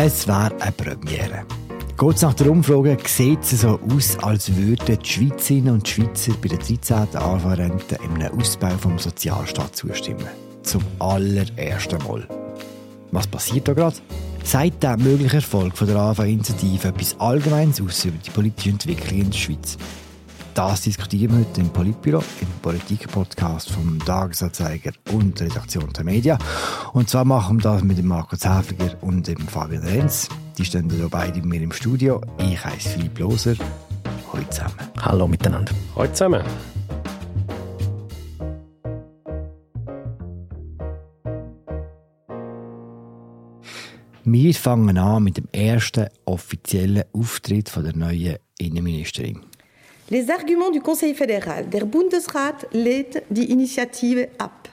Es wäre eine Premiere. Kurz nach der Umfrage sieht es so aus, als würden die Schweizerinnen und Schweizer bei der 13. AV-Rente einem Ausbau vom Sozialstaat zustimmen. Zum allerersten Mal. Was passiert da gerade? Sagt der mögliche Erfolg der AV-Initiative etwas Allgemeines aus über die politische Entwicklung in der Schweiz? Das diskutieren wir heute im Politbüro, im Politik-Podcast vom Tagesanzeiger und der Redaktion der Media. Und zwar machen wir das mit dem Marco Zäfliger und dem Fabian Renz. Die stehen hier beide bei mir im Studio. Ich heiße Philipp Loser. Hallo zusammen. Hallo miteinander. Hallo zusammen. Wir fangen an mit dem ersten offiziellen Auftritt von der neuen Innenministerin. Les arguments du Conseil fédéral. Der Bundesrat lehnt die Initiative ab.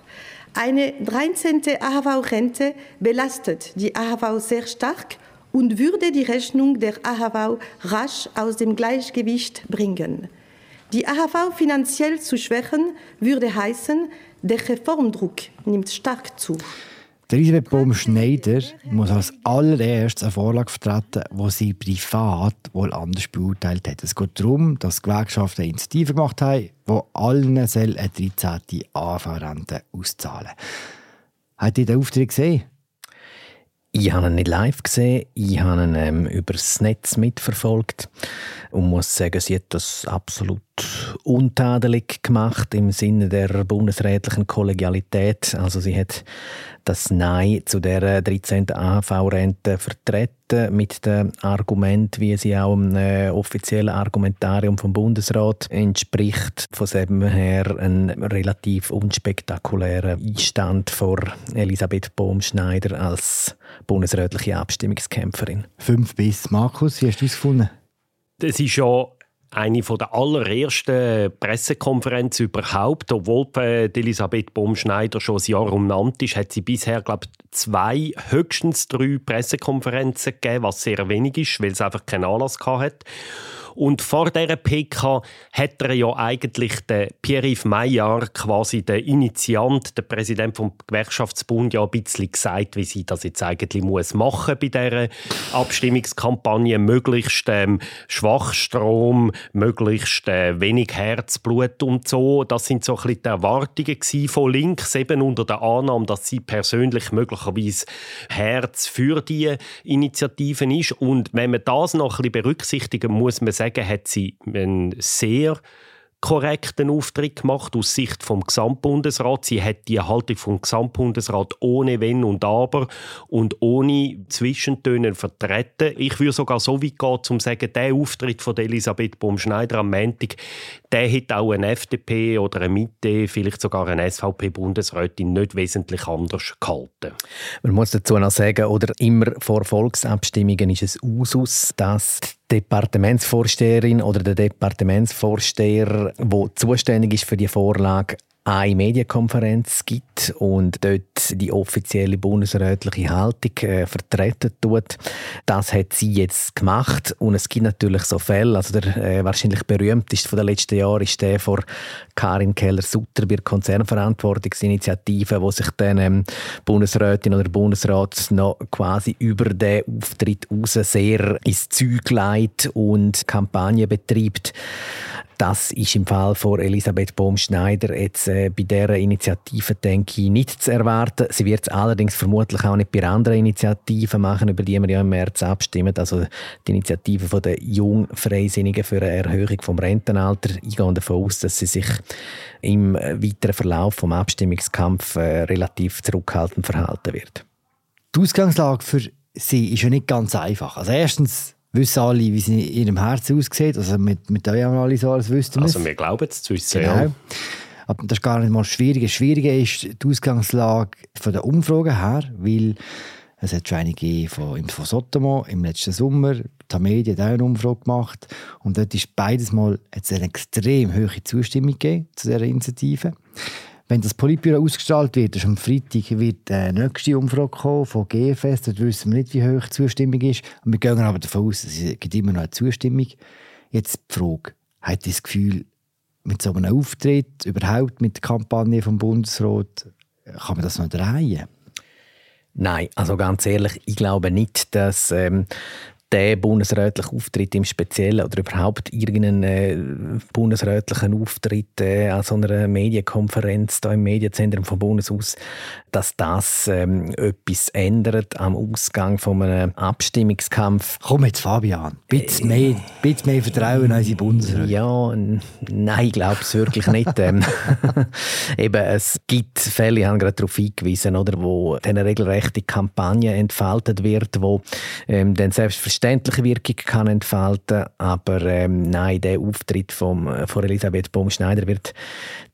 Eine 13. AHV-Rente belastet die AHV sehr stark und würde die Rechnung der AHV rasch aus dem Gleichgewicht bringen. Die AHV finanziell zu schwächen würde heißen, der Reformdruck nimmt stark zu. Der Elisabeth Baum-Schneider muss als allererstes eine Vorlage vertreten, die sie privat wohl anders beurteilt hat. Es geht darum, dass Gewerkschaften eine Initiative gemacht haben, die allen eine 13. AV-Rente auszahlen Habt ihr den Auftritt gesehen? Ich habe ihn nicht live gesehen, ich habe ihn ähm, über das Netz mitverfolgt und muss sagen, sie hat das absolut untadelig gemacht im Sinne der bundesrätlichen Kollegialität. Also sie hat das Nein zu der 13. AHV-Rente vertreten mit dem Argument, wie sie auch im äh, offiziellen Argumentarium vom Bundesrat entspricht, von dem her ein relativ unspektakulärer Einstand vor Elisabeth Bohm-Schneider als bundesrätliche Abstimmungskämpferin. Fünf bis. Markus, wie hast du es gefunden? Das ist ja eine der allerersten Pressekonferenzen überhaupt. Obwohl Elisabeth Baumschneider schon ein Jahr umnannt ist, hat sie bisher, glaube zwei, höchstens drei Pressekonferenzen gegeben, was sehr wenig ist, weil sie einfach keinen Anlass hatte. Und vor dieser PK hat er ja eigentlich den Pierre-Yves Maillard, quasi der Initiant, der Präsident vom Gewerkschaftsbund, ja ein bisschen gesagt, wie sie das jetzt eigentlich muss machen bei dieser Abstimmungskampagne. Möglichst ähm, Schwachstrom, möglichst äh, wenig Herzblut und so. Das sind so ein bisschen die Erwartungen von links, eben unter der Annahme, dass sie persönlich möglicherweise Herz für die Initiativen ist. Und wenn man das noch ein bisschen berücksichtigen, muss man sagen, sagen, hat sie einen sehr korrekten Auftritt gemacht aus Sicht vom Gesamtbundesrat. Sie hat die Haltung vom Gesamtbundesrat ohne Wenn und Aber und ohne Zwischentöne vertreten. Ich würde sogar so weit gehen, um zu sagen, der Auftritt von Elisabeth Baum-Schneider am Montag, der hätte auch eine FDP oder eine Mitte, vielleicht sogar eine SVP-Bundesrätin nicht wesentlich anders gehalten. Man muss dazu noch sagen, oder immer vor Volksabstimmungen ist es Usus, dass Departementsvorsteherin oder der Departementsvorsteher, der zuständig ist für die Vorlage, eine Medienkonferenz gibt und dort die offizielle bundesrätliche Haltung äh, vertreten tut. Das hat sie jetzt gemacht und es gibt natürlich so Fälle, also der äh, wahrscheinlich berühmteste von den letzten Jahren ist der von Karin Keller-Sutter bei der Konzernverantwortungsinitiative, wo sich dann ähm, Bundesrätin oder Bundesrat noch quasi über den Auftritt raus sehr ins Zeug leitet und Kampagne betreibt. Das ist im Fall von Elisabeth Bohm-Schneider jetzt äh, bei dieser Initiative, denke ich, nicht zu erwarten. Sie wird es allerdings vermutlich auch nicht bei anderen Initiativen machen, über die wir ja im März abstimmen. Also die Initiative von der Jungfreisinnigen für eine Erhöhung vom Rentenalter. Ich gehe davon aus, dass sie sich im weiteren Verlauf vom Abstimmungskampf äh, relativ zurückhaltend verhalten wird. Die Ausgangslage für sie ist ja nicht ganz einfach. Also erstens wissen alle, wie es in ihrem Herzen aussieht. Also mit, mit euch haben alle so alles wüssten Also wir glauben es zu wissen, genau. ja. Aber das ist gar nicht mal schwierig. Das Schwierige ist die Ausgangslage von der Umfrage her, weil es hat schon einige von, von Sotomo im letzten Sommer, die Medien hat auch eine Umfrage gemacht und dort ist beides mal eine extrem hohe Zustimmung gegeben zu dieser Initiative. Wenn das Politbüro ausgestrahlt wird, ist am Freitag wird die nächste Umfrage kommen von GFS. Dort wissen wir nicht, wie hoch die Zustimmung ist. Und wir gehen aber davon aus, es gibt immer noch eine Zustimmung. Jetzt die Frage, hat das Gefühl, mit so einem Auftritt, überhaupt mit der Kampagne vom Bundesrat, kann man das noch drehen? Nein, also ganz ehrlich, ich glaube nicht, dass ähm, der bundesrätliche Auftritt im Speziellen oder überhaupt irgendeinen äh, bundesrätlichen Auftritt äh, an so einer Medienkonferenz da im Medienzentrum vom Bundeshaus, dass das ähm, etwas ändert am Ausgang von einem Abstimmungskampf. Komm jetzt, Fabian, bitte mehr, bitte mehr Vertrauen in unsere Bundesräte. Ja, nein, ich glaube es wirklich nicht. Ähm, eben, es gibt Fälle, ich habe gerade darauf hingewiesen, oder, wo eine regelrechte Kampagne entfaltet wird, wo ähm, dann selbstverständlich verständliche Wirkung kann entfalten aber ähm, nein, der Auftritt vom, äh, von Elisabeth Baumschneider wird,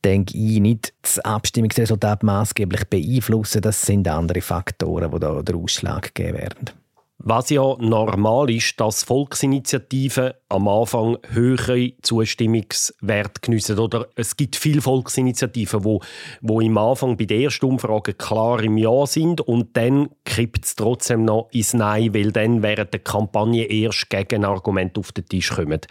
denke ich, nicht das Abstimmungsresultat maßgeblich beeinflussen. Das sind andere Faktoren, die da den Ausschlag geben werden. Was ja normal ist, dass Volksinitiativen am Anfang höhere Zustimmungswert geniessen. Oder es gibt viele Volksinitiativen, wo, wo im Anfang bei der ersten Umfrage klar im Ja sind und dann kippt es trotzdem noch ins Nein, weil dann während der Kampagne erst Gegenargumente auf den Tisch kommen.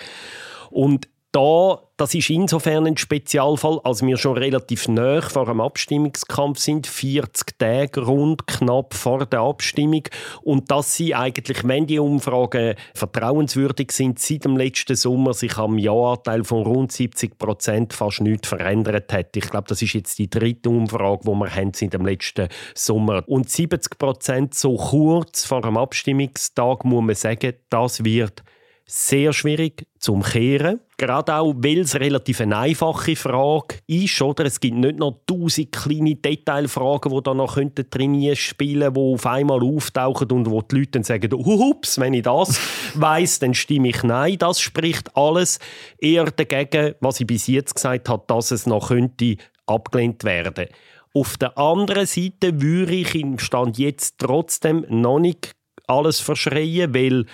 Und da, das ist insofern ein Spezialfall, als wir schon relativ nah vor einem Abstimmungskampf sind, 40 Tage rund knapp vor der Abstimmung und dass sie eigentlich, wenn die Umfragen vertrauenswürdig sind, seit dem letzten Sommer sich am Ja-Anteil von rund 70 Prozent fast nichts verändert hat. Ich glaube, das ist jetzt die dritte Umfrage, die wir haben seit dem letzten Sommer. Und 70 Prozent so kurz vor dem Abstimmungstag muss man sagen, das wird sehr schwierig zum Kehren. Gerade auch, weil es relativ eine einfache Frage ist. Oder? Es gibt nicht noch tausend kleine Detailfragen, die da noch drin spielen die auf einmal auftauchen und wo die Leute dann sagen, ups, wenn ich das weiß, dann stimme ich Nein. Das spricht alles eher dagegen, was ich bis jetzt gesagt habe, dass es noch könnte abgelehnt werden Auf der anderen Seite würde ich im Stand jetzt trotzdem noch nicht alles verschreien, weil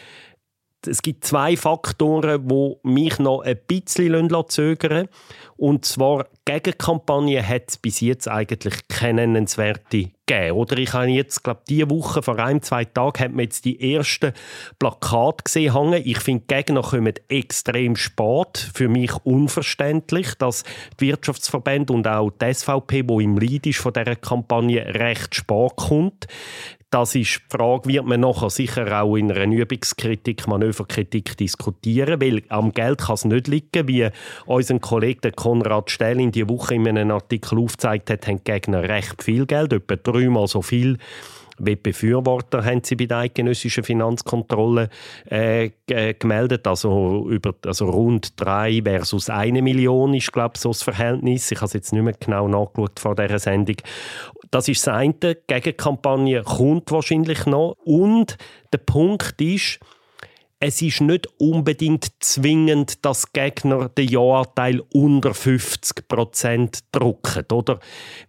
es gibt zwei Faktoren, die mich noch ein bisschen zögern Und zwar, Gegenkampagne hat es bis jetzt eigentlich keine nennenswerte gegeben. Oder ich habe jetzt, glaube diese Woche, vor ein, zwei Tagen, hat man jetzt die ersten Plakate gesehen hängen. Ich finde, Gegner kommen extrem spät. Für mich unverständlich, dass die Wirtschaftsverbände und auch die SVP, die im Leid ist von dieser Kampagne, recht spät kommt. Das ist die Frage, wird man nachher sicher auch in einer Übungskritik, Manöverkritik diskutieren, weil am Geld kann es nicht liegen, wie unser Kollege Konrad Stell in die Woche in einem Artikel aufgezeigt hat, haben die Gegner recht viel Geld, etwa dreimal so viel wie Befürworter haben sie bei der eidgenössischen Finanzkontrolle äh, gemeldet. Also, über, also rund drei versus eine Million ist, glaube ich, so das Verhältnis. Ich habe es jetzt nicht mehr genau nachgeschaut vor dieser Sendung. Das ist das eine. Die Gegenkampagne kommt wahrscheinlich noch. Und der Punkt ist, es ist nicht unbedingt zwingend, dass Gegner den Ja-Anteil unter 50 Prozent drücken. Oder?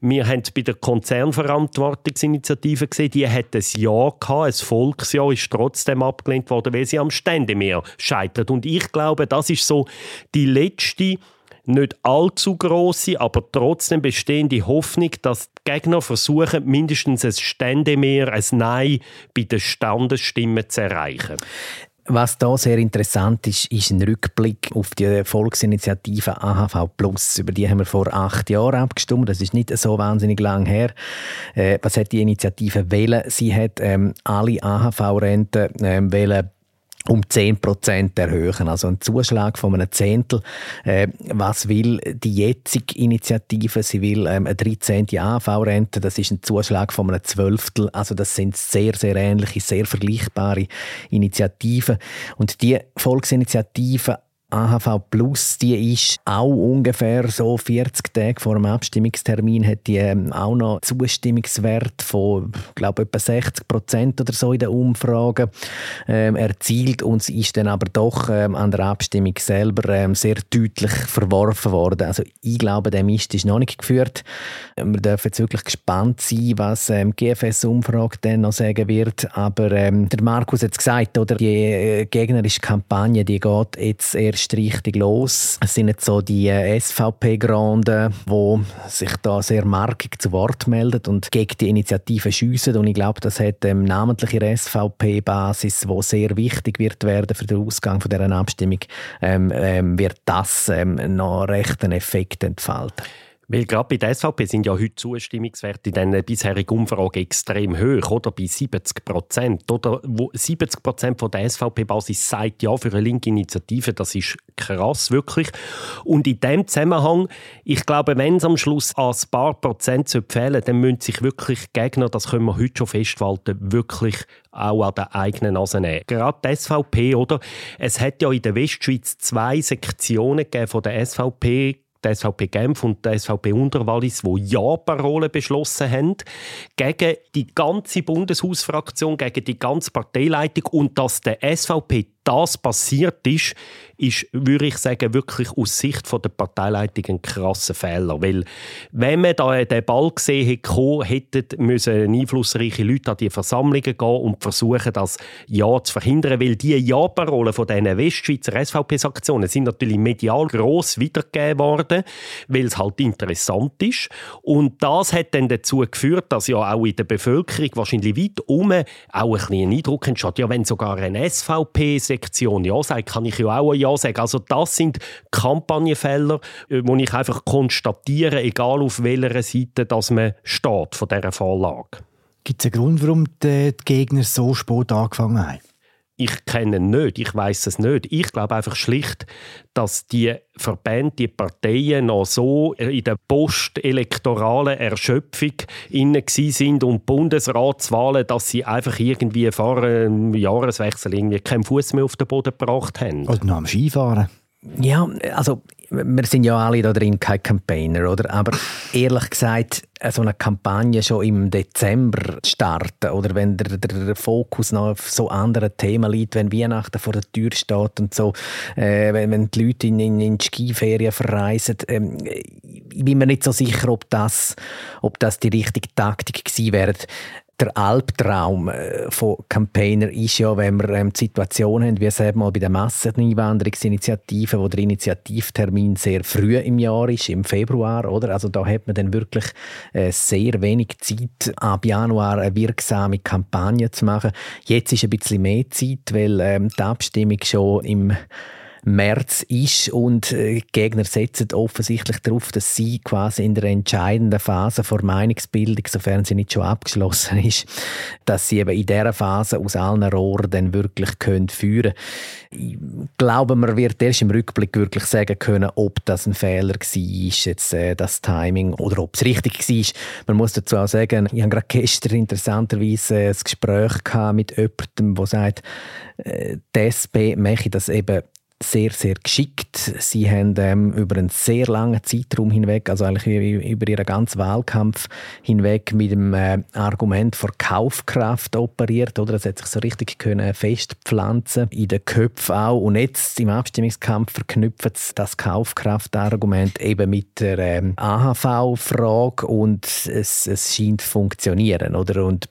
Wir haben es bei der Konzernverantwortungsinitiative gesehen, die hat ein Ja gehabt, ein Volksjahr ist trotzdem abgelehnt worden, weil sie am Ständemeer scheitert. Und ich glaube, das ist so die letzte nicht allzu große, aber trotzdem bestehende Hoffnung, dass die Gegner versuchen, mindestens ein Ständemeer, ein Nein bei den Standesstimmen zu erreichen. Was da sehr interessant ist, ist ein Rückblick auf die Volksinitiative AHV Plus. Über die haben wir vor acht Jahren abgestimmt. Das ist nicht so wahnsinnig lang her. Äh, was hat die Initiative wählen? Sie hat ähm, alle AHV-Renten ähm, wählen um 10% erhöhen, also ein Zuschlag von einem Zehntel. Äh, was will die jetzige Initiative? Sie will ähm, eine 13. AV-Rente, das ist ein Zuschlag von einem Zwölftel. Also das sind sehr, sehr ähnliche, sehr vergleichbare Initiativen. Und die Volksinitiative AHV Plus, die ist auch ungefähr so 40 Tage vor dem Abstimmungstermin, hat die ähm, auch noch Zustimmungswert von, glaube etwa 60 Prozent oder so in den Umfragen ähm, erzielt und sie ist dann aber doch ähm, an der Abstimmung selber ähm, sehr deutlich verworfen worden. Also ich glaube, der Mist ist noch nicht geführt. Wir dürfen jetzt wirklich gespannt sein, was ähm, GFS-Umfrage dann noch sagen wird. Aber ähm, der Markus hat es gesagt, oder die äh, gegnerische Kampagne, die geht jetzt eher erst richtig los. Es sind jetzt so die äh, SVP-Granden, die sich da sehr markig zu Wort melden und gegen die Initiative schiessen. Und ich glaube, das hat ähm, namentlich ihre SVP-Basis, wo sehr wichtig wird werden für den Ausgang von dieser Abstimmung, ähm, ähm, wird das ähm, noch recht einen Effekt entfalten. Weil gerade bei der SVP sind ja heute Zustimmungswerte in den bisherigen Umfragen extrem hoch, oder? Bei 70 Prozent. Oder wo 70 Prozent der SVP-Basis sagt ja für eine linke Initiative. Das ist krass, wirklich. Und in dem Zusammenhang, ich glaube, wenn es am Schluss an ein paar Prozent fehlen dann müssen sich wirklich Gegner, das können wir heute schon festhalten, wirklich auch an der eigenen Nase nehmen. Gerade die SVP, oder? Es hat ja in der Westschweiz zwei Sektionen von der SVP die SVP Genf und die SVP Unterwallis, die Ja-Parolen beschlossen haben, gegen die ganze Bundeshausfraktion, gegen die ganze Parteileitung und dass der SVP das passiert ist, ist, würde ich sagen, wirklich aus Sicht der Parteileitung ein krasser Fehler. Weil, wenn man da den Ball gesehen hätte, hätten müssen einflussreiche Leute an die Versammlungen gehen und versuchen, das Ja zu verhindern. Weil die Ja-Parolen von diesen Westschweizer SVP-Aktionen sind natürlich medial gross wiedergegeben worden, weil es halt interessant ist. Und das hat dann dazu geführt, dass ja auch in der Bevölkerung wahrscheinlich weit um auch ein Eindruck entsteht, ja, wenn sogar eine SVP Sektion Ja sagt, kann ich ja auch ein Ja sagen. Also das sind Kampagnenfälle, äh, wo ich einfach konstatiere, egal auf welcher Seite dass man steht von dieser Vorlage. Gibt es einen Grund, warum die Gegner so spät angefangen haben? Ich kenne ihn nicht, ich weiß es nicht. Ich glaube einfach schlicht, dass die Verbände, die Parteien noch so in der postelektoralen Erschöpfung inne sind und Bundesratswahlen, dass sie einfach irgendwie vor einem Jahreswechsel irgendwie keinen Fuß mehr auf den Boden gebracht haben. Oder noch am Skifahren. Ja, also wir sind ja alle da drin kein Campaigner, oder? Aber ehrlich gesagt, so eine Kampagne schon im Dezember starten oder wenn der, der Fokus noch auf so anderen Themen liegt, wenn Weihnachten vor der Tür steht und so, äh, wenn, wenn die Leute in, in, in die Skiferien verreisen, ähm, ich bin mir nicht so sicher, ob das, ob das die richtige Taktik gewesen wäre der Albtraum äh, von Campaigner ist ja, wenn wir ähm, die Situation haben, wie es eben mal bei der Masseneinwanderungsinitiative, wo der Initiativtermin sehr früh im Jahr ist, im Februar, oder? Also da hat man dann wirklich äh, sehr wenig Zeit, ab Januar eine wirksame Kampagne zu machen. Jetzt ist ein bisschen mehr Zeit, weil ähm, die Abstimmung schon im März ist und äh, Gegner setzen offensichtlich darauf, dass sie quasi in der entscheidenden Phase vor Meinungsbildung, sofern sie nicht schon abgeschlossen ist, dass sie eben in dieser Phase aus allen Rohren dann wirklich können führen Ich glaube, man wird erst im Rückblick wirklich sagen können, ob das ein Fehler war, jetzt äh, das Timing, oder ob es richtig war. Man muss dazu auch sagen, ich habe gerade gestern interessanterweise äh, ein Gespräch mit jemandem, der sagt, äh, die SP mache das eben sehr, sehr geschickt. Sie haben ähm, über einen sehr langen Zeitraum hinweg, also eigentlich über ihren ganzen Wahlkampf hinweg mit dem äh, Argument vor Kaufkraft operiert, oder? Das hat sich so richtig können festpflanzen in den Köpfen auch. Und jetzt im Abstimmungskampf verknüpfen sie das Kaufkraftargument eben mit der ähm, AHV-Frage und es, es scheint zu funktionieren, oder? Und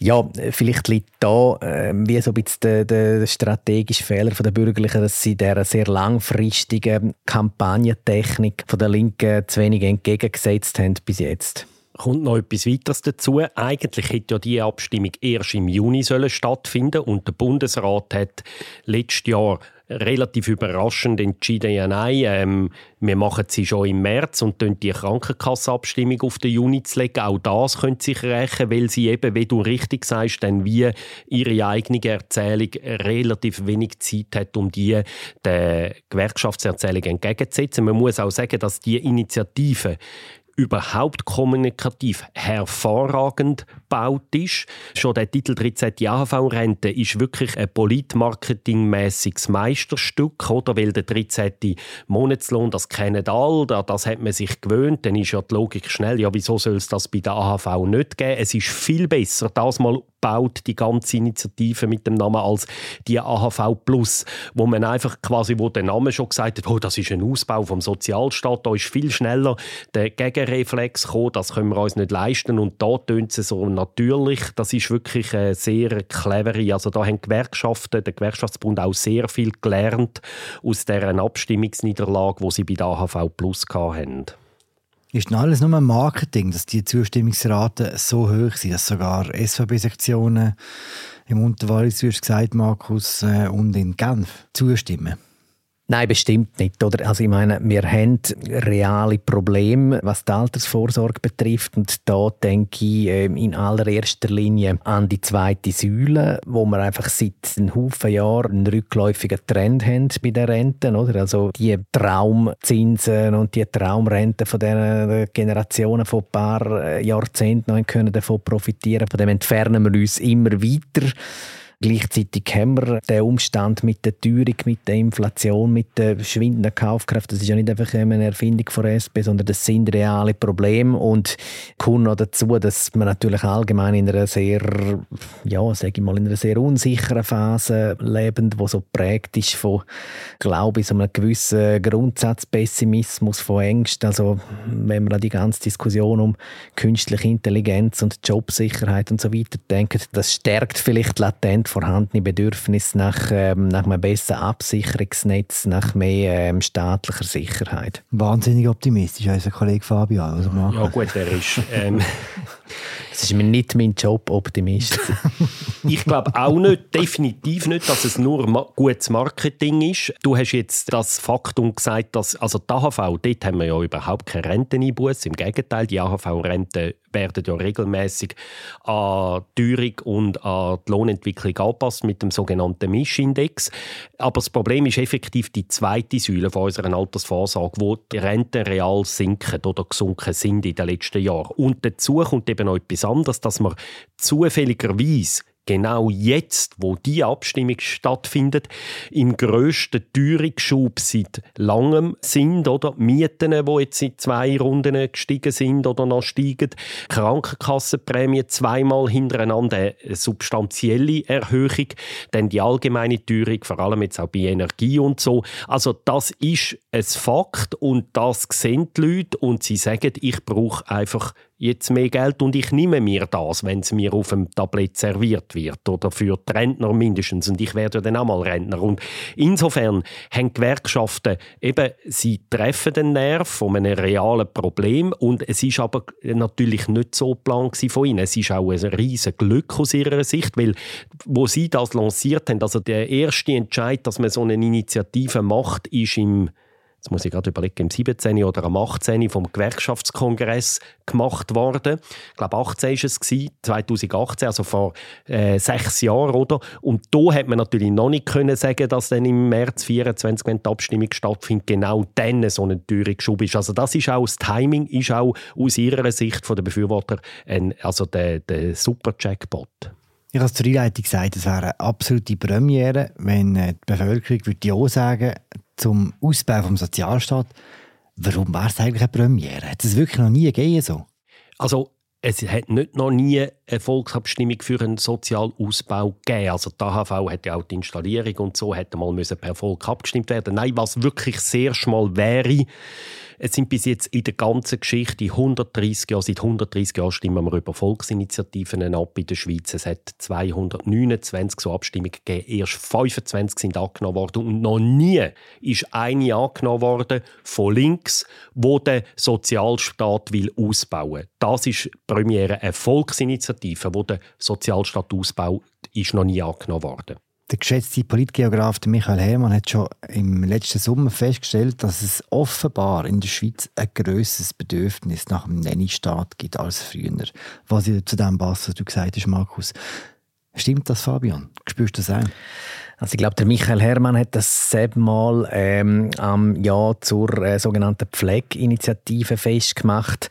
ja, vielleicht liegt da äh, wie so ein bisschen der, der strategische Fehler der Bürgerlichen, dass sie dieser sehr langfristigen Kampagnentechnik von der Linken zu wenig entgegengesetzt haben bis jetzt kommt noch etwas weiteres dazu. Eigentlich hätte ja die Abstimmung erst im Juni sollen stattfinden und der Bundesrat hat letztes Jahr relativ überraschend entschieden, ja nein, ähm, wir machen sie schon im März und die Krankenkassenabstimmung auf den Juni zu legen. Auch das könnte sich rächen, weil sie eben, wie du richtig sagst, dann wie ihre eigene Erzählung relativ wenig Zeit hat, um die der Gewerkschaftserzählung entgegenzusetzen. Man muss auch sagen, dass die Initiative überhaupt kommunikativ hervorragend gebaut ist. Schon der Titel 13. AHV-Rente ist wirklich ein politmarketingmäßiges Meisterstück, oder? Weil der 13. Monatslohn, das kennen alle, das hat man sich gewöhnt, dann ist ja die Logik schnell, ja, wieso soll es das bei der AHV nicht geben? Es ist viel besser, das mal baut die ganze Initiative mit dem Namen als die AHV Plus, wo man einfach quasi, wo der Name schon gesagt hat, oh, das ist ein Ausbau vom Sozialstaat, da ist viel schneller der Gegenreflex gekommen, das können wir uns nicht leisten und da tönt es so natürlich, das ist wirklich eine sehr clevere, also da haben Gewerkschaften, der Gewerkschaftsbund auch sehr viel gelernt aus deren Abstimmungsniederlage, wo sie bei der AHV Plus hatten. Ist denn alles nur Marketing, dass die Zustimmungsraten so hoch sind, dass sogar SVP-Sektionen im Unterwallis, wie gesagt, Markus, äh, und in Genf zustimmen? Nein, bestimmt nicht. Oder? Also ich meine, wir haben reale Probleme, was die Altersvorsorge betrifft. Und da denke ich ähm, in allererster Linie an die zweite Säule, wo wir einfach seit einem Haufen Jahren einen rückläufigen Trend haben bei den Renten. Oder? Also die Traumzinsen und die Traumrenten von den Generationen von ein paar äh, Jahrzehnten können davon profitieren. Von dem entfernen wir uns immer weiter. Gleichzeitig haben wir den Umstand mit der Teuerung, mit der Inflation, mit der schwindenden Kaufkraft. Das ist ja nicht einfach eine Erfindung von SP, sondern das sind reale Probleme und kommt noch dazu, dass man natürlich allgemein in einer sehr, ja, sage ich mal, in einer sehr unsicheren Phase leben, wo so prägt ist von, glaube ich, so einem gewissen Grundsatzpessimismus, von Ängsten. Also wenn man an die ganze Diskussion um künstliche Intelligenz und Jobsicherheit und so weiter denkt, das stärkt vielleicht latent vorhandene Bedürfnis nach, ähm, nach einem besseren Absicherungsnetz, nach mehr ähm, staatlicher Sicherheit. Wahnsinnig optimistisch, unser Kollege Fabian. Also ja gut, er ist... Ähm, es ist mir nicht mein Job, Optimist Ich glaube auch nicht, definitiv nicht, dass es nur ma gutes Marketing ist. Du hast jetzt das Faktum gesagt, dass also die AHV, dort haben wir ja überhaupt keine Renteneinbuß. Im Gegenteil, die AHV-Renten werden ja regelmäßig an die Teuerung und an die Lohnentwicklung angepasst mit dem sogenannten Mischindex. Aber das Problem ist effektiv die zweite Säule von unserer Altersvorsorge, wo die Renten real sinken oder gesunken sind in den letzten Jahren. Und dazu kommt eben noch etwas anderes, dass man zufälligerweise genau jetzt, wo die Abstimmung stattfindet, im grössten Teuerungsschub seit langem sind, oder? Mieten, die jetzt in zwei Runden gestiegen sind oder noch steigen, Krankenkassenprämie zweimal hintereinander eine substanzielle Erhöhung, dann die allgemeine Teuerung, vor allem jetzt auch bei Energie und so. Also das ist ein Fakt und das sehen die Leute und sie sagen, ich brauche einfach jetzt mehr Geld und ich nehme mir das, wenn es mir auf dem Tablett serviert wird oder für die Rentner mindestens und ich werde dann auch mal Rentner und insofern haben Gewerkschaften eben, sie treffen den Nerv von einem realen Problem und es ist aber natürlich nicht so plan von ihnen. Es ist auch ein riesiges Glück aus ihrer Sicht, weil wo sie das lanciert haben, also der erste Entscheid, dass man so eine Initiative macht, ist im jetzt muss ich gerade überlegen, im 17. oder am 18. vom Gewerkschaftskongress gemacht worden. Ich glaube, 18 war es, 2018, also vor äh, sechs Jahren. Oder? Und da hat man natürlich noch nicht können sagen, dass dann im März 24, wenn die Abstimmung stattfindet, genau dann so ein Teuerungsschub ist. Also das ist auch, das Timing ist auch aus ihrer Sicht von der Befürworter ein, also der, der super Jackpot. Ich habe es zur Einleitung gesagt, es wäre eine absolute Premiere, wenn äh, die Bevölkerung würde ja sagen zum Ausbau des Sozialstaats. Warum wäre es eigentlich eine Premiere? Hat es wirklich noch nie gegeben so? Also es hat nicht noch nie eine Volksabstimmung für einen Sozialausbau gegeben. Also die AHV hat ja auch die Installierung und so hätte mal per Volk abgestimmt werden. Nein, was wirklich sehr schmal wäre, es sind bis jetzt in der ganzen Geschichte 130 Jahre, seit 130 Jahren stimmen wir über Volksinitiativen ab in der Schweiz. Es hat 229 so Abstimmungen gegeben. Erst 25 sind angenommen worden und noch nie ist eine angenommen worden von links, wo der Sozialstaat will ausbauen. Das ist Premiere eine Volksinitiative, wo der Sozialstaat ausbaut, ist noch nie angenommen worden. Der geschätzte Politgeograf Michael Hermann hat schon im letzten Sommer festgestellt, dass es offenbar in der Schweiz ein grösseres Bedürfnis nach einem Nanny-Staat gibt als früher. Was ich zu dem passt, was du gesagt hast, Markus. Stimmt das, Fabian? Spürst du das auch? Also ich glaube, der Michael Hermann hat das selber mal ähm, am Jahr zur äh, sogenannten Pflegeinitiative festgemacht.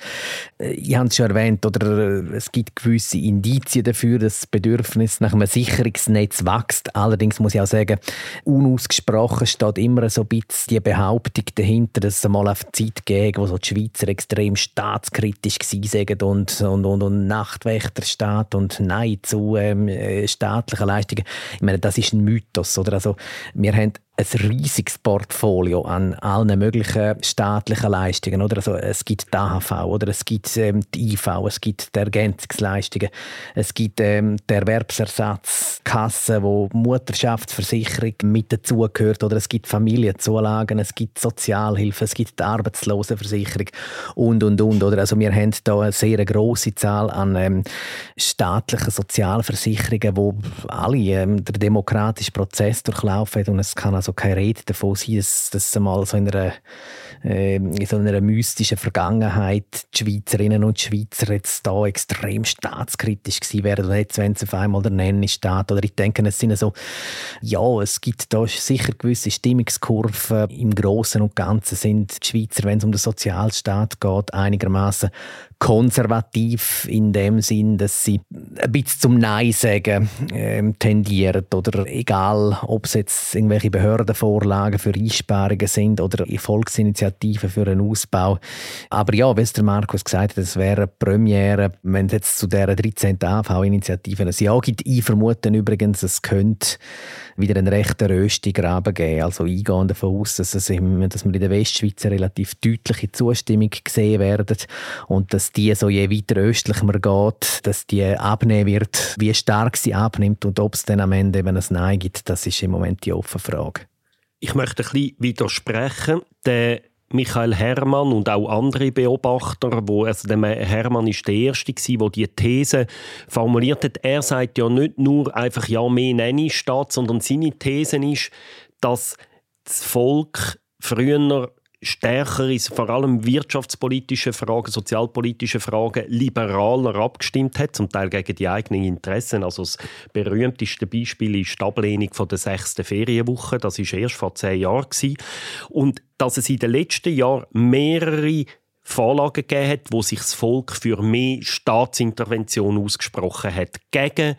Äh, ich habe es schon erwähnt, oder äh, es gibt gewisse Indizien dafür, dass das Bedürfnis nach einem Sicherungsnetz wächst. Allerdings muss ich auch sagen, unausgesprochen steht immer so ein bisschen die Behauptung dahinter, dass es mal auf Zeit gäbe, wo so die Schweizer extrem staatskritisch waren und, und, und, und Nachtwächterstaat und Nein zu ähm, äh, staatlichen Leistungen. Ich meine, das ist ein Mythos Mythos. Oder? Also, wir haben ein riesiges Portfolio an allen möglichen staatlichen Leistungen. Oder? Also, es gibt die AHV, oder? es gibt ähm, die IV, es gibt die Ergänzungsleistungen, es gibt ähm, die Erwerbsersatzkasse, wo Mutterschaftsversicherung mit dazugehört, oder es gibt Familienzulagen, es gibt Sozialhilfe, es gibt die Arbeitslosenversicherung und, und, und. Oder? Also, wir haben hier eine sehr grosse Zahl an ähm, staatlichen Sozialversicherungen, wo alle ähm, den demokratischen Prozess durchlaufen und es kann also also keine Rede davon sein, dass, dass mal so in einer, äh, in so einer mystischen Vergangenheit die Schweizerinnen und Schweizer jetzt da extrem staatskritisch gewesen wären oder jetzt, wenn es auf einmal der Nennenstaat oder ich denke, es sind so, ja, es gibt da sicher gewisse Stimmungskurven. Im Großen und Ganzen sind die Schweizer, wenn es um den Sozialstaat geht, einigermaßen konservativ in dem Sinn, dass sie ein bisschen zum Nein sagen ähm, tendieren oder egal, ob es jetzt irgendwelche Behördenvorlagen für Einsparungen sind oder Volksinitiativen für einen Ausbau. Aber ja, wie es der Markus gesagt hat, es wäre eine Premiere, wenn es jetzt zu dieser 13. AV-Initiative ein Ja gibt. Ich vermute übrigens, es könnte wieder einen rechten Röstigraben geben. Also eingehen davon aus, dass, es im, dass wir in der Westschweiz eine relativ deutliche Zustimmung gesehen werden und dass die so je weiter östlich man geht, dass die abnehmen wird, wie stark sie abnimmt und ob es dann am Ende eben ein Nein gibt, das ist im Moment die offene Frage. Ich möchte ein bisschen widersprechen. Der Michael Hermann und auch andere Beobachter, wo also der Hermann ist der erste der die These formuliert hat. Er sagt ja nicht nur einfach ja mehr nenne statt, sondern seine These ist, dass das Volk früher stärker in vor allem wirtschaftspolitische Fragen, sozialpolitische Fragen liberaler abgestimmt hat, zum Teil gegen die eigenen Interessen. Also das berühmteste Beispiel ist die Ablehnung von der sechsten Ferienwoche. Das ist erst vor zehn Jahren und dass es in den letzten Jahren mehrere Vorlagen gegeben hat, wo sich das Volk für mehr Staatsintervention ausgesprochen hat gegen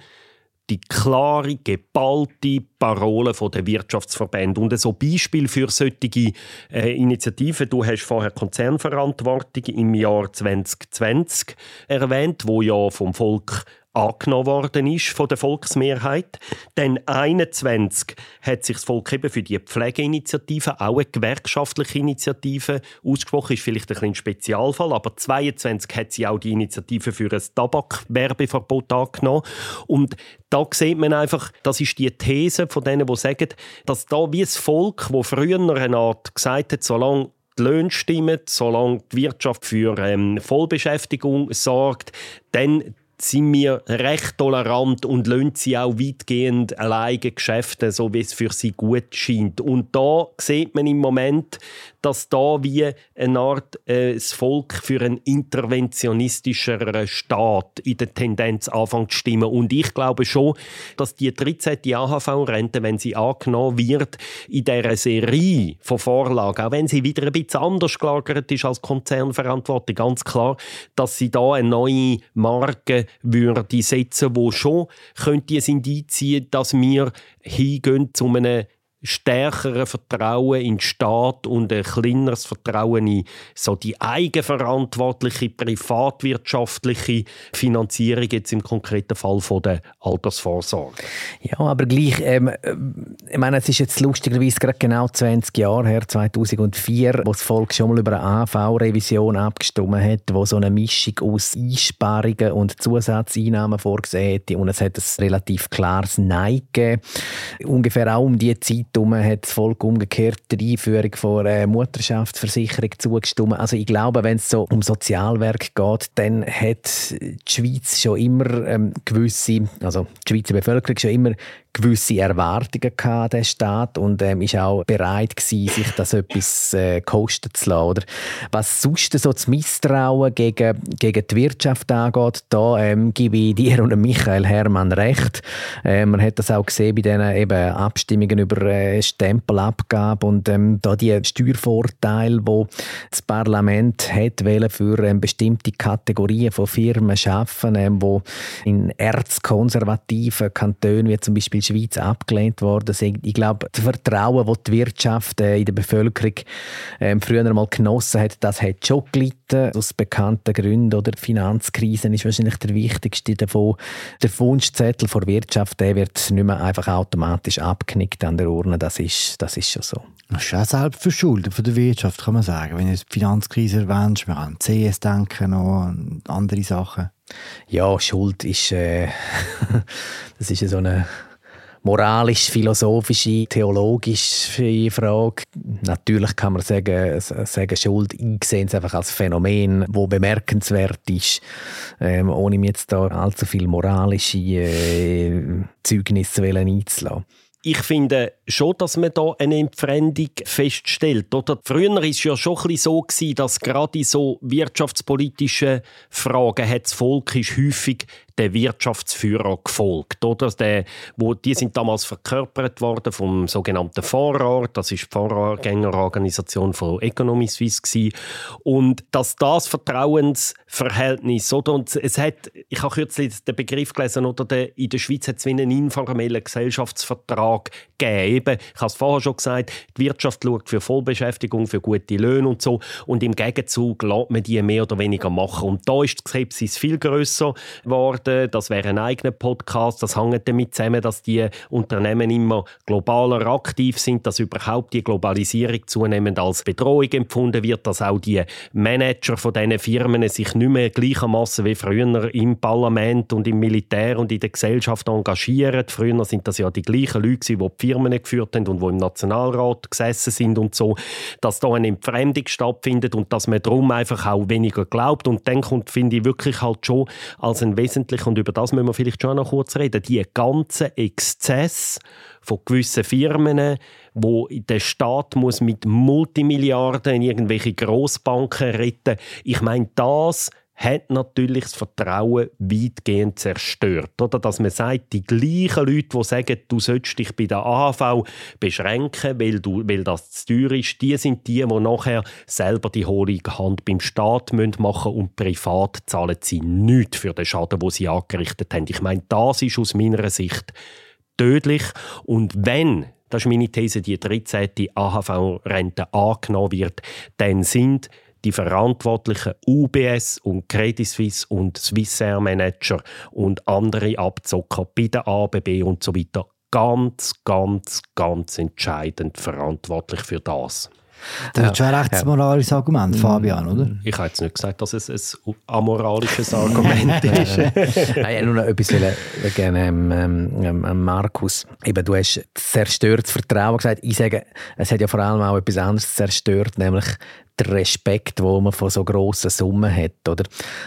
die klare, geballte Parole der Wirtschaftsverbände. Und so Beispiel für solche äh, Initiativen, du hast vorher Konzernverantwortung im Jahr 2020 erwähnt, wo ja vom Volk angenommen worden ist von der Volksmehrheit. Dann 21 hat sich das Volk eben für die Pflegeinitiative, auch eine gewerkschaftliche Initiative, ausgesprochen. Ist vielleicht ein, ein Spezialfall, aber 22 hat sie auch die Initiative für ein Tabakwerbeverbot angenommen. Und da sieht man einfach, das ist die These von denen, die sagen, dass da wie das Volk, wo früher eine Art gesagt hat, solange die Löhne stimmen, solange die Wirtschaft für ähm, Vollbeschäftigung sorgt, dann sind wir recht tolerant und lassen sie auch weitgehend alleine Geschäfte, so wie es für sie gut scheint. Und da sieht man im Moment, dass da wie eine Art äh, das Volk für einen interventionistischeren Staat in der Tendenz anfängt zu stimmen. Und ich glaube schon, dass die 13. AHV-Rente, wenn sie angenommen wird, in dieser Serie von Vorlagen, auch wenn sie wieder ein bisschen anders gelagert ist als Konzernverantwortung, ganz klar, dass sie da eine neue Marke würde setzen, wo schon könnte es indizieren, dass wir hingehen zu einem stärkeren Vertrauen in den Staat und ein kleineres Vertrauen in so die eigenverantwortliche privatwirtschaftliche Finanzierung jetzt im konkreten Fall von der Altersvorsorge. Ja, aber gleich, ähm, äh, ich meine, es ist jetzt lustigerweise gerade genau 20 Jahre her, 2004, wo das Volk schon mal über eine AV-Revision abgestimmt hat, wo so eine Mischung aus Einsparungen und Zusatzeinnahmen vorgesehen hätte und es hat ein relativ klares Nein gegeben. Ungefähr auch um die Zeit herum hat das Volk umgekehrt der Einführung von einer Mutterschaftsversicherung zugestimmt. Also ich glaube, wenn es so um Sozialwerk geht, dann hat die Schweiz schon immer ähm, gewisse, also die Schweizer Bevölkerung schon immer gewisse Erwartungen an den Staat und ähm, ist auch bereit gewesen, sich das etwas äh, kosten zu lassen. Oder was sonst so das Misstrauen gegen, gegen die Wirtschaft angeht, da ähm, gebe ich dir und Michael Hermann recht. Äh, man hat das auch gesehen bei diesen eben Abstimmungen über äh, Stempelabgabe und ähm, da die Steuervorteile, wo das Parlament hat für ähm, bestimmte Kategorien von Firmen schaffen, ähm, wo in erzkonservativen Kantonen wie zum Beispiel Schweiz abgelehnt worden sind. Ich glaube, das Vertrauen, das die Wirtschaft äh, in der Bevölkerung äh, früher mal genossen hat, das hat schon gelitten, aus bekannten Gründen. Oder die Finanzkrise ist wahrscheinlich der wichtigste davon. Der Wunschzettel der Wirtschaft der wird nicht mehr einfach automatisch abgenickt an der Urne. Das ist, das ist schon so. Das ist auch selbstverschuldet von der Wirtschaft, kann man sagen. Wenn du die Finanzkrise erwähnst, wir an CS denken noch und andere Sachen. Ja, Schuld ist, äh, das ist so eine moralisch-philosophische, theologische Frage. Natürlich kann man sagen, sagen Schuld, ich sehe es einfach als Phänomen, wo bemerkenswert ist, ähm, ohne mir jetzt da allzu viel moralische äh, Zeugnisse einzulassen. ich finde schon, dass man da eine Entfremdung feststellt. Oder? Früher war es ja schon ein so, dass gerade in so wirtschaftspolitischen Fragen das Volk ist häufig der Wirtschaftsführer gefolgt. Oder? Der, wo, die sind damals verkörpert worden vom sogenannten Vorrat, das ist die Vorgängerorganisation von Economy Suisse. Und dass das Vertrauensverhältnis, oder? Und es hat, ich habe kürzlich den Begriff gelesen, oder der, in der Schweiz hat es wie einen informellen Gesellschaftsvertrag gegeben. Ich habe es vorher schon gesagt, die Wirtschaft schaut für Vollbeschäftigung, für gute Löhne und so. Und im Gegenzug lässt man die mehr oder weniger machen. Und da ist die Skepsis viel grösser geworden. Das wäre ein eigener Podcast. Das hängt damit zusammen, dass die Unternehmen immer globaler aktiv sind, dass überhaupt die Globalisierung zunehmend als Bedrohung empfunden wird, dass auch die Manager von diesen Firmen sich nicht mehr gleichermaßen wie früher im Parlament und im Militär und in der Gesellschaft engagieren. Früher sind das ja die gleichen Leute, die die Firmen geführt haben und die im Nationalrat gesessen sind und so, dass da eine Entfremdung stattfindet und dass man darum einfach auch weniger glaubt. Und dann kommt, finde ich, wirklich halt schon als ein wesentlicher wesentlich, und über das müssen wir vielleicht schon noch kurz reden, die ganzen Exzesse von gewissen Firmen, wo der Staat muss mit Multimilliarden in irgendwelche Grossbanken retten. Ich meine, das hat natürlich das Vertrauen weitgehend zerstört. Oder? Dass man sagt, die gleichen Leute, die sagen, du sollst dich bei der AHV beschränken, weil, du, weil das zu teuer ist, die sind die, die nachher selber die hohle Hand beim Staat machen müssen und privat zahlen sie nichts für den Schaden, den sie angerichtet haben. Ich meine, das ist aus meiner Sicht tödlich. Und wenn das ist meine These, die 13. AHV-Rente angenommen wird, dann sind die verantwortlichen UBS und Credit Suisse und Swissair Manager und andere Abzocker bei der ABB und so weiter ganz, ganz, ganz entscheidend verantwortlich für das. Das ist schon ein recht moralisches Argument, Fabian, oder? Ich habe jetzt nicht gesagt, dass es ein amoralisches Argument ist. ich wollte nur noch etwas wegen ähm, ähm, ähm, Markus. Eben, du hast zerstörtes Vertrauen gesagt. Ich sage, es hat ja vor allem auch etwas anderes zerstört, nämlich der Respekt, wo man von so grossen Summen hat. Oder?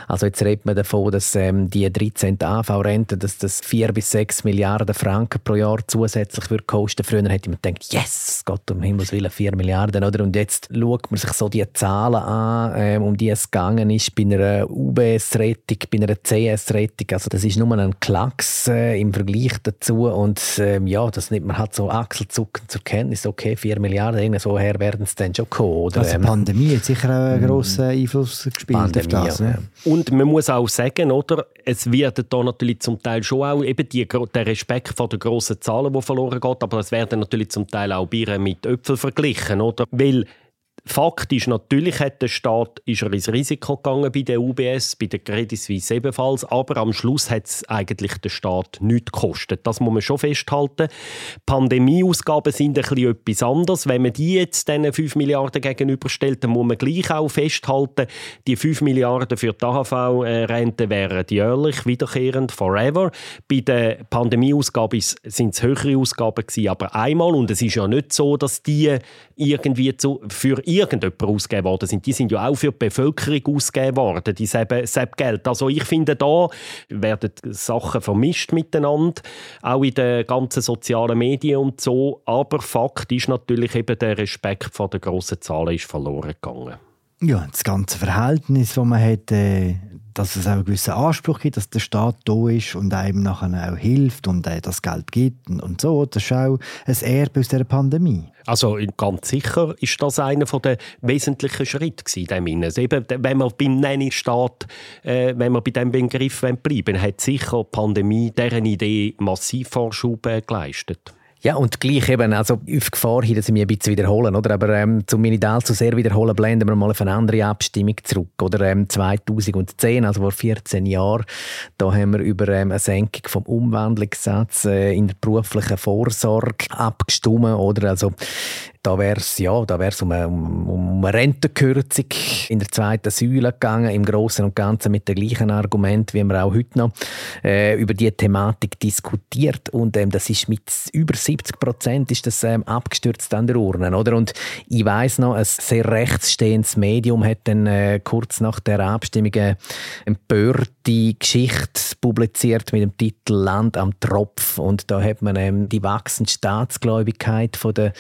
Also jetzt redet man davon, dass ähm, die 13. AV-Rente, dass das 4 bis 6 Milliarden Franken pro Jahr zusätzlich würde kosten. Früher hätte man gedacht, yes, Gott um Himmels Willen, 4 Milliarden. Oder? Und jetzt schaut man sich so die Zahlen an, ähm, um die es gegangen ist bei einer UBS-Rettung, bei einer CS-Rettung. Also das ist nur ein Klacks äh, im Vergleich dazu. Und ähm, ja, das nimmt man halt so achselzuckend zur Kenntnis. Okay, 4 Milliarden, so her werden es dann schon kommen. Oder? Also Pandemie Pandemie hat sicher auch einen grossen Einfluss gespielt Pandemie, auf das. Ne? Und man muss auch sagen, oder, es wird da natürlich zum Teil schon auch eben die, der Respekt vor den grossen Zahlen, die verloren geht, aber es werden natürlich zum Teil auch Bieren mit Äpfeln verglichen, oder? Weil Faktisch, natürlich hat der Staat, ist er ins Risiko gegangen bei der UBS, bei der Credit Suisse ebenfalls, aber am Schluss hat es eigentlich den Staat nichts gekostet. Das muss man schon festhalten. Pandemieausgaben sind ein bisschen etwas anderes. Wenn man die jetzt diesen 5 Milliarden gegenüberstellt, dann muss man gleich auch festhalten, die 5 Milliarden für die AHV-Rente wären jährlich wiederkehrend, forever. Bei den Pandemieausgaben sind es höhere Ausgaben gewesen, aber einmal. Und es ist ja nicht so, dass die irgendwie zu, für irgendjemand ausgegeben worden sind. Die sind ja auch für die Bevölkerung ausgegeben worden, die Geld. Also ich finde, da werden Sachen vermischt miteinander, auch in den ganzen sozialen Medien und so. Aber Fakt ist natürlich eben, der Respekt vor den grossen Zahlen ist verloren gegangen. Ja, das ganze Verhältnis, das man hat, äh, dass es auch einen gewissen Anspruch gibt, dass der Staat da ist und einem nachher auch hilft und äh, das Geld gibt und so. Das ist auch ein Erbe aus dieser Pandemie. Also ganz sicher ist das einer der wesentlichen Schritte gewesen, also Eben, wenn man beim Nanny-Staat, äh, wenn wir bei diesem Begriff bleiben hat sicher die Pandemie deren Idee massiv Vorschub äh, geleistet. Ja, und gleich eben, also auf Gefahr hin, dass ich mich ein bisschen wiederholen, oder? Aber ähm, zum Minidal zu sehr wiederholen, blenden wir mal auf eine andere Abstimmung zurück, oder? Ähm, 2010, also vor 14 Jahren, da haben wir über ähm, eine Senkung vom Umwandlungssatz äh, in der beruflichen Vorsorge abgestimmt, oder? Also Da wäre es ja, da wär's um, eine, um, eine Rentenkürzung in der zweiten Säule gegangen, im Großen und Ganzen mit dem gleichen Argument, wie wir auch heute noch äh, über die Thematik diskutiert. Und ähm, das ist mit über 70 Prozent ist das ähm, abgestürzt an der Urne, oder? Und ich weiß noch, ein sehr rechtsstehendes Medium hat dann äh, kurz nach der Abstimmung eine empörte Geschichte publiziert mit dem Titel Land am Tropf. Und da hat man ähm, die wachsende Staatsgläubigkeit von der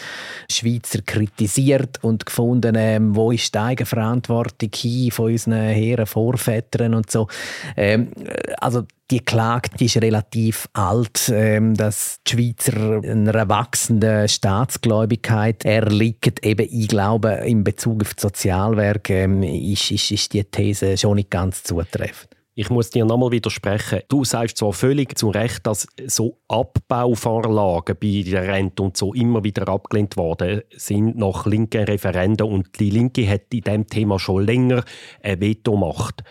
Schweizer kritisiert und gefunden, ähm, wo ist die Eigenverantwortung hin von unseren Herren Vorvätern und so. Ähm, also die Klage die ist relativ alt, ähm, dass die Schweizer einer wachsenden Staatsgläubigkeit erliegen. Eben, ich glaube, in Bezug auf das Sozialwerk ähm, ist, ist, ist die These schon nicht ganz zutreffend. Ich muss dir nochmal widersprechen. Du sagst zwar völlig zu Recht, dass so Abbauvorlagen bei der Rente und so immer wieder abgelehnt worden sind nach linken Referenden und die Linke hat in diesem Thema schon länger ein Veto gemacht,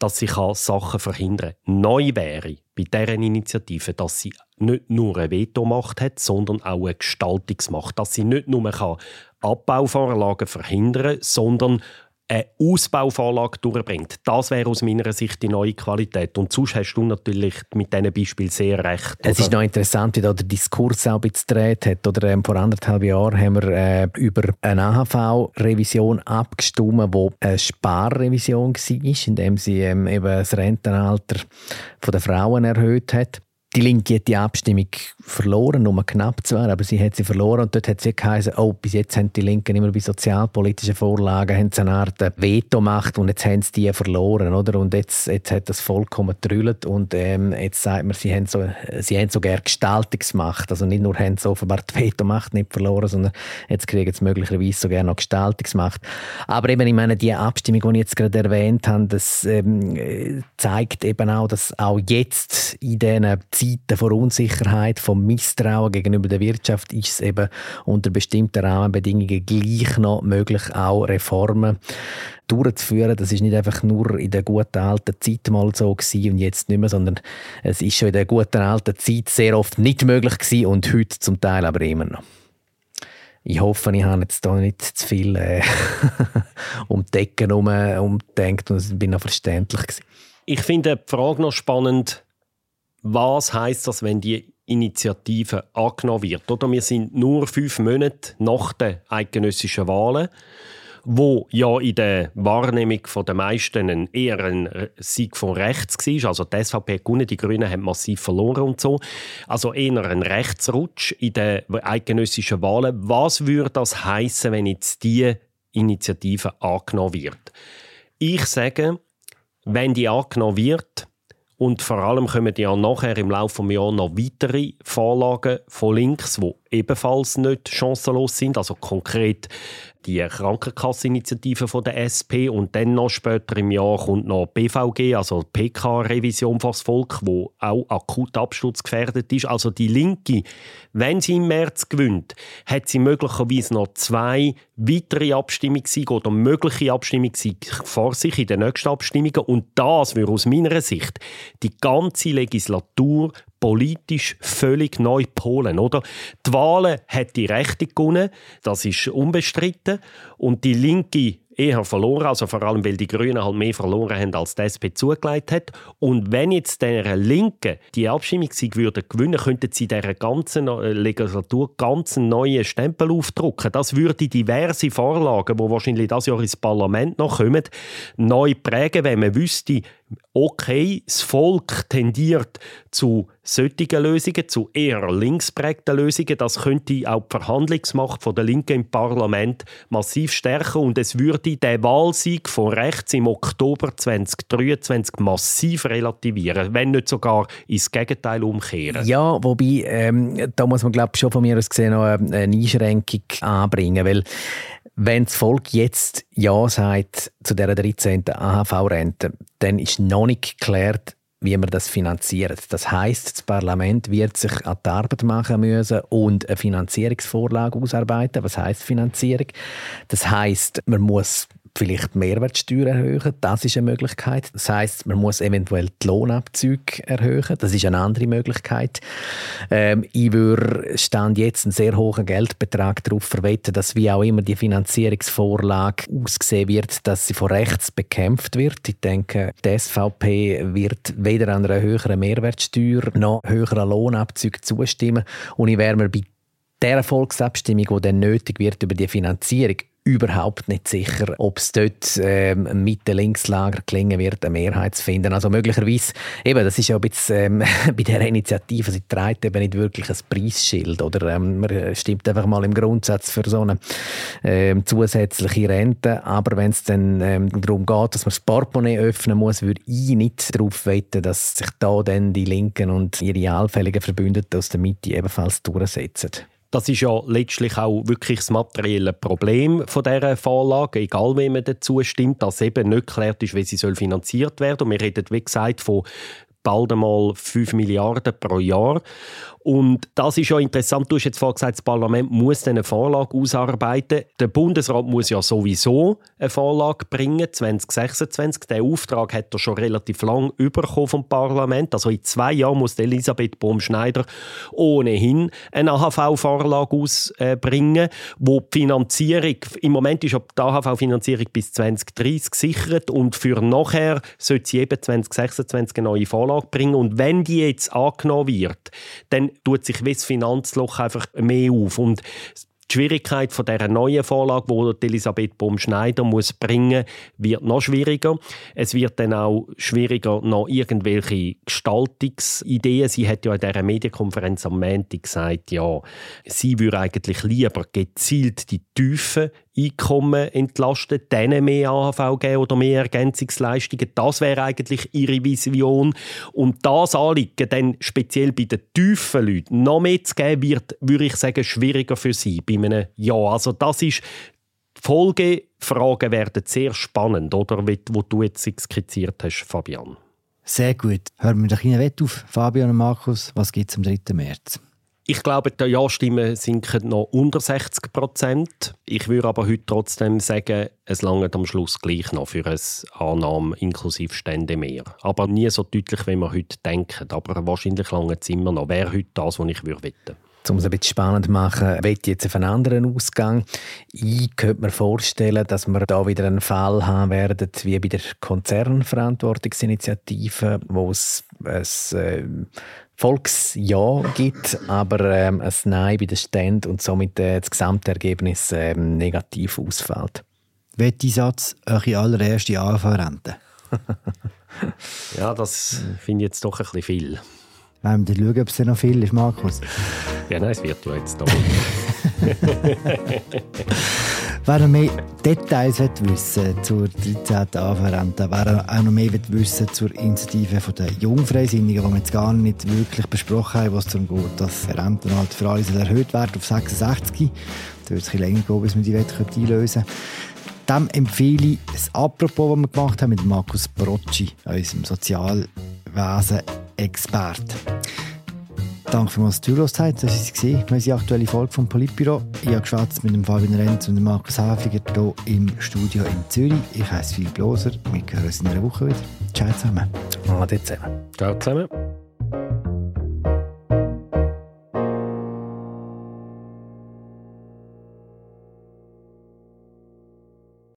dass sie Sachen verhindern kann. Neu wäre bei deren Initiative, dass sie nicht nur ein Veto-Macht hat, sondern auch eine Gestaltungsmacht. Dass sie nicht nur Abbauvorlagen verhindern kann, sondern eine Ausbauvorlage durchbringt. Das wäre aus meiner Sicht die neue Qualität. Und sonst hast du natürlich mit diesen Beispielen sehr recht. Es ist noch interessant, wie da der Diskurs auch ein bisschen gedreht hat. Oder, ähm, vor anderthalb Jahren haben wir äh, über eine AHV-Revision abgestimmt, die eine Sparrevision war, indem sie ähm, eben das Rentenalter der Frauen erhöht hat. Die Linke hat die Abstimmung verloren, nur knapp zwar, aber sie hat sie verloren und dort hat sie geheißen, oh, bis jetzt haben die Linken immer bei sozialpolitischen Vorlagen haben sie eine Art Veto gemacht und jetzt haben sie die verloren, oder? Und jetzt, jetzt hat das vollkommen getrüllt und ähm, jetzt sagt man, sie haben, so, sie haben sogar Gestaltungsmacht, also nicht nur haben sie offenbar die Veto-Macht nicht verloren, sondern jetzt kriegen sie möglicherweise sogar noch Gestaltungsmacht. Aber eben, ich meine, die Abstimmung, die ich jetzt gerade erwähnt habe, das ähm, zeigt eben auch, dass auch jetzt in diesen Zeiten Zeiten von Unsicherheit, von Misstrauen gegenüber der Wirtschaft ist es eben unter bestimmten Rahmenbedingungen gleich noch möglich, auch Reformen durchzuführen. Das ist nicht einfach nur in der guten alten Zeit mal so gewesen und jetzt nicht mehr, sondern es ist schon in der guten alten Zeit sehr oft nicht möglich gewesen und heute zum Teil aber immer noch. Ich hoffe, ich habe jetzt da nicht zu viel äh, um die Decken herum umgedenkt und es bin noch verständlich gewesen. Ich finde die Frage noch spannend, was heißt das, wenn die Initiative angenommen wird? Oder wir sind nur fünf Monate nach den eidgenössischen Wahlen, wo ja in der Wahrnehmung der meisten eher ein Sieg von rechts war. Also die SVP gewonnen, die Grünen haben massiv verloren und so. Also eher ein Rechtsrutsch in den eidgenössischen Wahlen. Was würde das heißen, wenn jetzt diese Initiative angenommen wird? Ich sage, wenn die angenommen wird, und vor allem kommen ja nachher im Laufe des Jahres noch weitere Vorlagen von links, die ebenfalls nicht chancenlos sind. Also konkret die Krankenkasseninitiative von der SP und dann noch später im Jahr kommt noch BVG, also PK-Revision fürs Volk, wo auch akut absturzgefährdet ist. Also die Linke, wenn sie im März gewinnt, hat sie möglicherweise noch zwei weitere Abstimmungssiege oder mögliche Abstimmungssiege vor sich in den nächsten Abstimmungen und das würde aus meiner Sicht die ganze Legislatur politisch völlig neu polen, oder? Die Wahlen hat die Rechte gewonnen, das ist unbestritten, und die Linke eher verloren, also vor allem, weil die Grünen halt mehr verloren haben, als die SP zugelegt hat. Und wenn jetzt der Linken die Abstimmung würden gewinnen, könnten sie dieser ganzen äh, Legislatur ganz neue Stempel aufdrucken. Das würde diverse Vorlagen, die wahrscheinlich das Jahr ins Parlament noch kommen, neu prägen, wenn man wüsste, okay, das Volk tendiert zu solchen Lösungen, zu eher linksprägten Lösungen. Das könnte auch die Verhandlungsmacht der Linken im Parlament massiv stärken und es würde den Wahlsieg von rechts im Oktober 2023 massiv relativieren, wenn nicht sogar ins Gegenteil umkehren. Ja, wobei, ähm, da muss man glaube ich schon von mir aus gesehen noch eine Einschränkung anbringen, weil wenn das Volk jetzt Ja sagt zu dieser 13. AHV-Rente, dann ist noch nicht geklärt, wie man das finanziert. Das heißt, das Parlament wird sich an die Arbeit machen müssen und eine Finanzierungsvorlage ausarbeiten. Was heißt Finanzierung? Das heißt, man muss vielleicht Mehrwertsteuer erhöhen. Das ist eine Möglichkeit. Das heißt, man muss eventuell die Lohnabzüge erhöhen. Das ist eine andere Möglichkeit. Ähm, ich würde stand jetzt einen sehr hohen Geldbetrag darauf verwetten, dass wie auch immer die Finanzierungsvorlage aussehen wird, dass sie von rechts bekämpft wird. Ich denke, die SVP wird weder an einer höheren Mehrwertsteuer noch höheren Lohnabzügen zustimmen. Und ich wäre mir bei der Volksabstimmung, die dann nötig wird über die Finanzierung, überhaupt nicht sicher, ob es dort ähm, mit dem Linkslager gelingen wird, eine Mehrheit zu finden. Also möglicherweise, eben, das ist ja bisschen, ähm, bei dieser Initiative, sie trägt eben nicht wirklich ein Preisschild oder ähm, man stimmt einfach mal im Grundsatz für so eine ähm, zusätzliche Rente, aber wenn es dann ähm, darum geht, dass man das Portemonnaie öffnen muss, würde ich nicht darauf wetten, dass sich da dann die Linken und ihre allfälligen Verbündeten aus der Mitte ebenfalls durchsetzen. Das ist ja letztlich auch wirklich das materielle Problem von dieser Vorlage, egal wie man dazu stimmt, dass eben nicht geklärt ist, wie sie soll finanziert werden. Und wir reden, wie gesagt, von bald einmal 5 Milliarden pro Jahr. Und das ist ja interessant. Du hast jetzt vorhin gesagt, das Parlament muss eine Vorlage ausarbeiten. Der Bundesrat muss ja sowieso eine Vorlage bringen, 2026. Der Auftrag hat er schon relativ lang überkommen vom Parlament. Also in zwei Jahren muss Elisabeth Baum-Schneider ohnehin eine AHV-Vorlage ausbringen, wo die Finanzierung, im Moment ist die AHV-Finanzierung bis 2030 gesichert und für nachher sollte sie eben 2026 eine neue Vorlage bringen. Und wenn die jetzt angenommen wird, dann tut sich wie das Finanzloch einfach mehr auf. Und die Schwierigkeit von dieser neuen Vorlage, die Elisabeth Baum-Schneider muss bringen wird noch schwieriger. Es wird dann auch schwieriger, noch irgendwelche Gestaltungsideen. Sie hat ja in dieser Medienkonferenz am Montag gesagt, ja, sie würde eigentlich lieber gezielt die Tiefen Einkommen entlasten, denen mehr AHV geben oder mehr Ergänzungsleistungen. Das wäre eigentlich ihre Vision. Und das Anliegen dann speziell bei den tiefen Leuten noch mehr zu geben, wird, würde ich sagen, schwieriger für sie bei einem Ja. Also das ist die Folgefragen werden sehr spannend, oder? Wie, wo du jetzt skizziert hast, Fabian. Sehr gut. Hören wir doch Wett auf, Fabian und Markus. Was gibt es am 3. März? Ich glaube, die Ja-Stimmen sinken noch unter 60 Prozent. Ich würde aber heute trotzdem sagen, es langt am Schluss gleich noch für eine Annahme inklusive Stände mehr. Aber nie so deutlich, wie wir heute denken. Aber wahrscheinlich langt es immer noch. Wäre heute das, was ich würde wetten um es ein bisschen spannend zu machen, will ich jetzt auf einen anderen Ausgang. Ich könnte mir vorstellen, dass wir da wieder einen Fall haben werden, wie bei der Konzernverantwortungsinitiative, wo es ein äh, Volksja gibt, aber ähm, ein Nein bei den Ständen und somit äh, das Gesamtergebnis ähm, negativ ausfällt. Welcher Satz eure allererste AV-Rente? ja, das finde ich jetzt doch ein bisschen viel. Wollen wir schauen, ob es noch viel ist, Markus? Ja, nein, es wird ja jetzt da. Wer noch mehr Details wissen zur 13. AV-Rente, wer auch noch mehr wissen zur Initiative der Jungfreisinnigen, die wir jetzt gar nicht wirklich besprochen haben, was darum geht, dass Rentenalter für alle erhöht wird auf 66. Da wird es ein länger gehen, bis wir die Wette einlösen können. Dem empfehle ich ein Apropos, das wir gemacht haben mit Markus Brocci, unserem Sozialwesen-Expert. Danke für dass ihr zugehört habt. Das war unsere aktuelle Folge vom Politbüro. Ich habe geschwätzt mit dem Fabian Renz und dem Markus Häfiger hier im Studio in Zürich. Ich heiße Philipp Loser. Wir hören uns in einer Woche wieder. Ciao zusammen. Ade zusammen. Ciao zusammen.